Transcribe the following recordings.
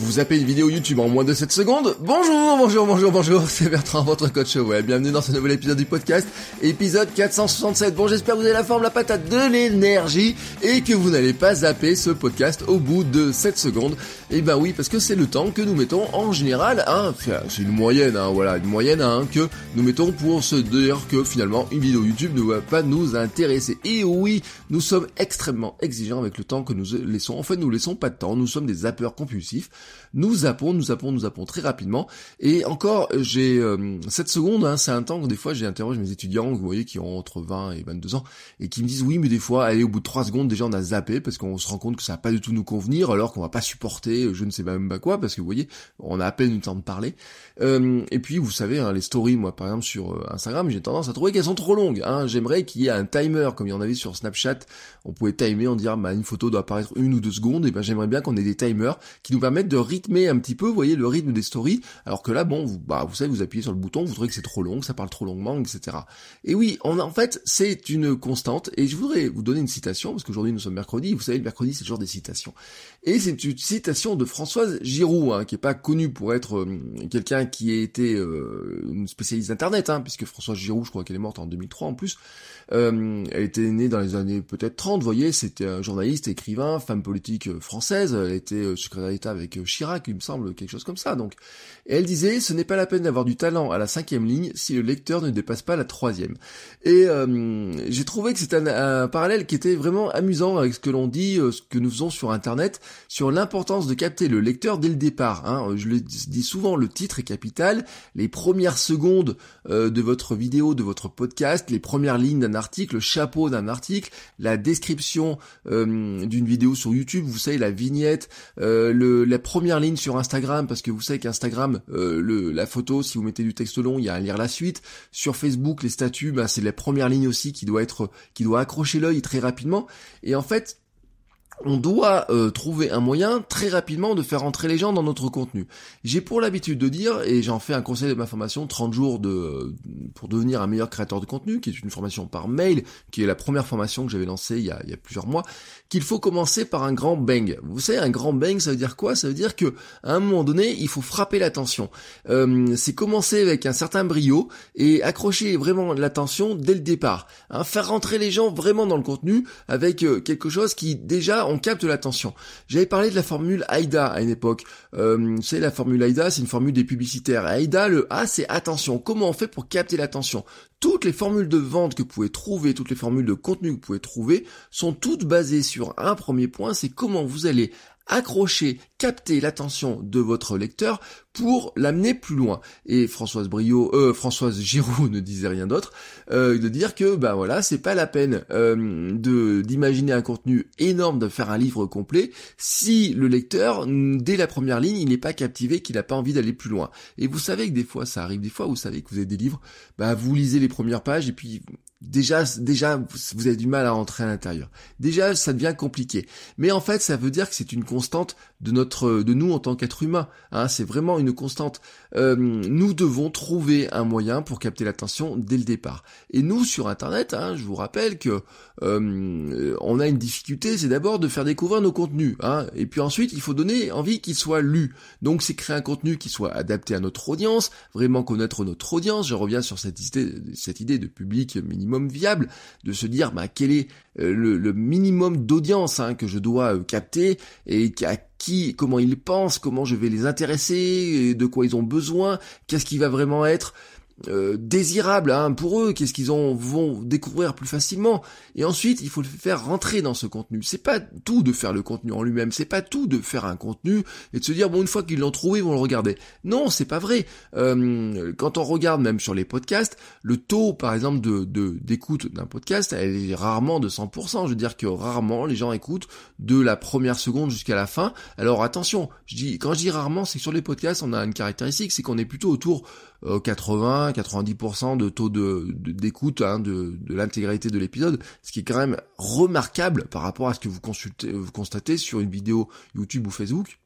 Vous zappez une vidéo YouTube en moins de 7 secondes Bonjour, bonjour, bonjour, bonjour, c'est Bertrand, votre coach web. Bienvenue dans ce nouvel épisode du podcast, épisode 467. Bon, j'espère que vous avez la forme, la patate, de l'énergie et que vous n'allez pas zapper ce podcast au bout de 7 secondes. Et ben oui, parce que c'est le temps que nous mettons en général, hein, c'est une moyenne, hein, voilà, une moyenne hein, que nous mettons pour se dire que finalement une vidéo YouTube ne va pas nous intéresser. Et oui, nous sommes extrêmement exigeants avec le temps que nous laissons. En fait, nous laissons pas de temps, nous sommes des zappeurs compulsifs. Nous zappons, nous zappons, nous zappons très rapidement. Et encore, j'ai 7 euh, secondes, hein, c'est un temps que des fois j'ai interrogé mes étudiants, vous voyez, qui ont entre 20 et 22 ans, et qui me disent oui, mais des fois, allez, au bout de 3 secondes, déjà on a zappé, parce qu'on se rend compte que ça va pas du tout nous convenir, alors qu'on va pas supporter je ne sais même pas quoi, parce que vous voyez, on a à peine eu le temps de parler. Euh, et puis, vous savez, hein, les stories, moi par exemple sur euh, Instagram, j'ai tendance à trouver qu'elles sont trop longues. Hein. J'aimerais qu'il y ait un timer, comme il y en avait sur Snapchat, on pouvait timer, on dirait, bah, une photo doit apparaître une ou deux secondes, et ben j'aimerais bien qu'on ait des timers qui nous permettent de rythmer un petit peu, vous voyez, le rythme des stories, alors que là, bon, vous, bah, vous savez, vous appuyez sur le bouton, vous trouvez que c'est trop long, que ça parle trop longuement, etc. Et oui, on en fait, c'est une constante, et je voudrais vous donner une citation, parce qu'aujourd'hui nous sommes mercredi, vous savez, le mercredi c'est le jour des citations. Et c'est une citation de Françoise Giroud, hein, qui est pas connue pour être euh, quelqu'un qui a été euh, une spécialiste d'internet, hein, puisque Françoise Giroud, je crois qu'elle est morte en 2003 en plus. Euh, elle était née dans les années peut-être 30, vous voyez, c'était un journaliste, écrivain, femme politique française, elle était secrétaire d'État avec Chirac, il me semble, quelque chose comme ça. Donc, et elle disait, ce n'est pas la peine d'avoir du talent à la cinquième ligne si le lecteur ne dépasse pas la troisième. Et j'ai trouvé que c'était un, parallèle qui était vraiment amusant avec ce que l'on dit, ce que nous faisons sur Internet, sur l'importance de capter le lecteur dès le départ. Hein. Je le dis souvent, le titre est capital, les premières secondes euh, de votre vidéo, de votre podcast, les premières lignes d'un article, le chapeau d'un article, la description euh, d'une vidéo sur YouTube, vous savez, la vignette, euh, le, la première ligne sur Instagram, parce que vous savez qu'Instagram, le, la photo, si vous mettez du texte long, il y a à lire la suite. Sur Facebook, les statuts, bah, c'est la première ligne aussi qui doit être, qui doit accrocher l'œil très rapidement. Et en fait, on doit euh, trouver un moyen très rapidement de faire entrer les gens dans notre contenu. J'ai pour l'habitude de dire, et j'en fais un conseil de ma formation, 30 jours de pour devenir un meilleur créateur de contenu, qui est une formation par mail, qui est la première formation que j'avais lancée il y, a, il y a plusieurs mois, qu'il faut commencer par un grand bang. Vous savez, un grand bang, ça veut dire quoi? Ça veut dire que à un moment donné, il faut frapper l'attention. Euh, c'est commencer avec un certain brio et accrocher vraiment l'attention dès le départ. Hein, faire rentrer les gens vraiment dans le contenu avec euh, quelque chose qui déjà on capte l'attention. J'avais parlé de la formule AIDA à une époque. Euh, savez, la formule AIDA, c'est une formule des publicitaires. AIDA, le A, c'est attention. Comment on fait pour capter l'attention? Toutes les formules de vente que vous pouvez trouver, toutes les formules de contenu que vous pouvez trouver, sont toutes basées sur un premier point, c'est comment vous allez accrocher, capter l'attention de votre lecteur pour l'amener plus loin. Et Françoise Brio, euh, Françoise Giroud ne disait rien d'autre, euh, de dire que bah voilà, c'est pas la peine euh, de d'imaginer un contenu énorme, de faire un livre complet, si le lecteur, dès la première ligne, il n'est pas captivé, qu'il n'a pas envie d'aller plus loin. Et vous savez que des fois, ça arrive des fois, vous savez que vous avez des livres, bah vous lisez les premières pages et puis déjà, déjà, vous avez du mal à rentrer à l'intérieur. Déjà, ça devient compliqué. Mais en fait, ça veut dire que c'est une constante de notre, de nous en tant qu'être humain. Hein, c'est vraiment une constante. Euh, nous devons trouver un moyen pour capter l'attention dès le départ. Et nous, sur Internet, hein, je vous rappelle que euh, on a une difficulté, c'est d'abord de faire découvrir nos contenus. Hein, et puis ensuite, il faut donner envie qu'ils soient lus. Donc, c'est créer un contenu qui soit adapté à notre audience, vraiment connaître notre audience. Je reviens sur cette idée, de public minimum viable, de se dire bah, quel est euh, le, minimum d'audience hein, que je dois capter et à qui, comment ils pensent, comment je vais les intéresser, de quoi ils ont besoin, qu'est-ce qui va vraiment être euh, désirable hein, pour eux, qu'est-ce qu'ils vont découvrir plus facilement. Et ensuite, il faut le faire rentrer dans ce contenu. C'est pas tout de faire le contenu en lui-même, c'est pas tout de faire un contenu et de se dire bon une fois qu'ils l'ont trouvé, ils vont le regarder. Non, c'est pas vrai. Euh, quand on regarde même sur les podcasts, le taux par exemple de d'écoute d'un podcast, elle est rarement de 100%. Je veux dire que rarement les gens écoutent de la première seconde jusqu'à la fin. Alors attention, je dis quand je dis rarement, c'est que sur les podcasts, on a une caractéristique, c'est qu'on est plutôt autour 80, euh, 90% de taux de d'écoute hein, de, de l'intégralité de l'épisode, ce qui est quand même remarquable par rapport à ce que vous constatez sur une vidéo YouTube ou Facebook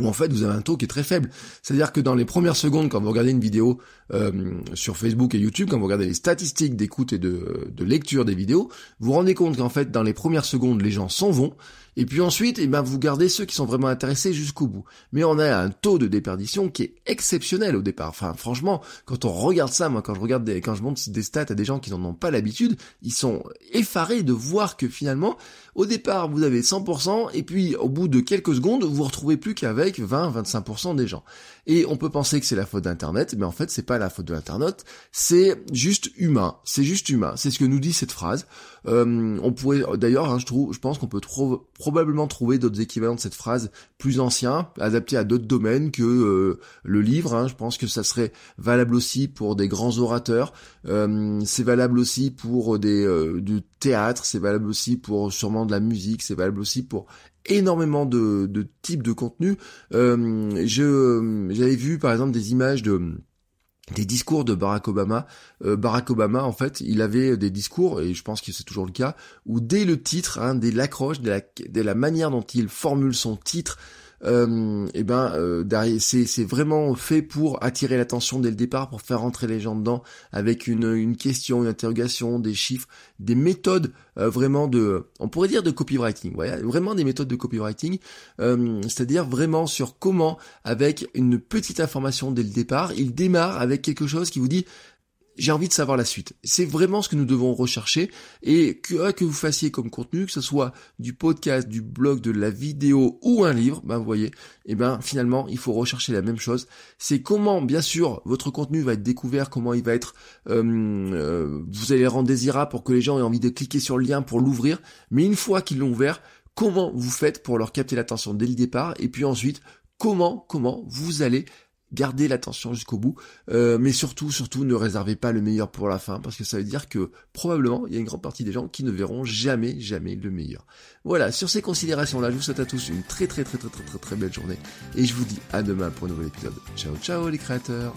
où en fait vous avez un taux qui est très faible. C'est-à-dire que dans les premières secondes, quand vous regardez une vidéo euh, sur Facebook et YouTube, quand vous regardez les statistiques d'écoute et de, de lecture des vidéos, vous vous rendez compte qu'en fait dans les premières secondes, les gens s'en vont, et puis ensuite, eh ben, vous gardez ceux qui sont vraiment intéressés jusqu'au bout. Mais on a un taux de déperdition qui est exceptionnel au départ. Enfin, franchement, quand on regarde ça, moi, quand je regarde des, quand je montre des stats à des gens qui n'en ont pas l'habitude, ils sont effarés de voir que finalement, au départ, vous avez 100%, et puis au bout de quelques secondes, vous vous retrouvez plus qu'avec 20-25% des gens. Et on peut penser que c'est la faute d'Internet, mais en fait, c'est pas la faute de l'Internet, c'est juste humain. C'est juste humain. C'est ce que nous dit cette phrase. Euh, on pourrait, d'ailleurs, hein, je trouve, je pense qu'on peut probablement trouver d'autres équivalents de cette phrase plus anciens, adaptés à d'autres domaines que euh, le livre. Hein. Je pense que ça serait valable aussi pour des grands orateurs. Euh, c'est valable aussi pour des du théâtre. C'est valable aussi pour sûrement de la musique. C'est valable aussi pour énormément de, de types de contenus. je j'avais vu par exemple des images de des discours de Barack Obama. Euh, Barack Obama, en fait, il avait des discours, et je pense que c'est toujours le cas, où dès le titre, hein, dès l'accroche, dès la, manière dont il formule son titre, euh, et eh ben euh, c'est vraiment fait pour attirer l'attention dès le départ, pour faire rentrer les gens dedans avec une, une question, une interrogation, des chiffres, des méthodes euh, vraiment de, on pourrait dire de copywriting, vraiment des méthodes de copywriting, euh, c'est-à-dire vraiment sur comment, avec une petite information dès le départ, il démarre avec quelque chose qui vous dit j'ai envie de savoir la suite. C'est vraiment ce que nous devons rechercher et que, que vous fassiez comme contenu, que ce soit du podcast, du blog, de la vidéo ou un livre, ben vous voyez, et eh ben finalement il faut rechercher la même chose. C'est comment, bien sûr, votre contenu va être découvert, comment il va être, euh, euh, vous allez le rendre désirable pour que les gens aient envie de cliquer sur le lien pour l'ouvrir. Mais une fois qu'ils l'ont ouvert, comment vous faites pour leur capter l'attention dès le départ? Et puis ensuite comment comment vous allez gardez l'attention jusqu'au bout, euh, mais surtout, surtout, ne réservez pas le meilleur pour la fin, parce que ça veut dire que probablement, il y a une grande partie des gens qui ne verront jamais, jamais le meilleur. Voilà, sur ces considérations-là, je vous souhaite à tous une très très très très très très très belle journée, et je vous dis à demain pour un nouvel épisode. Ciao ciao les créateurs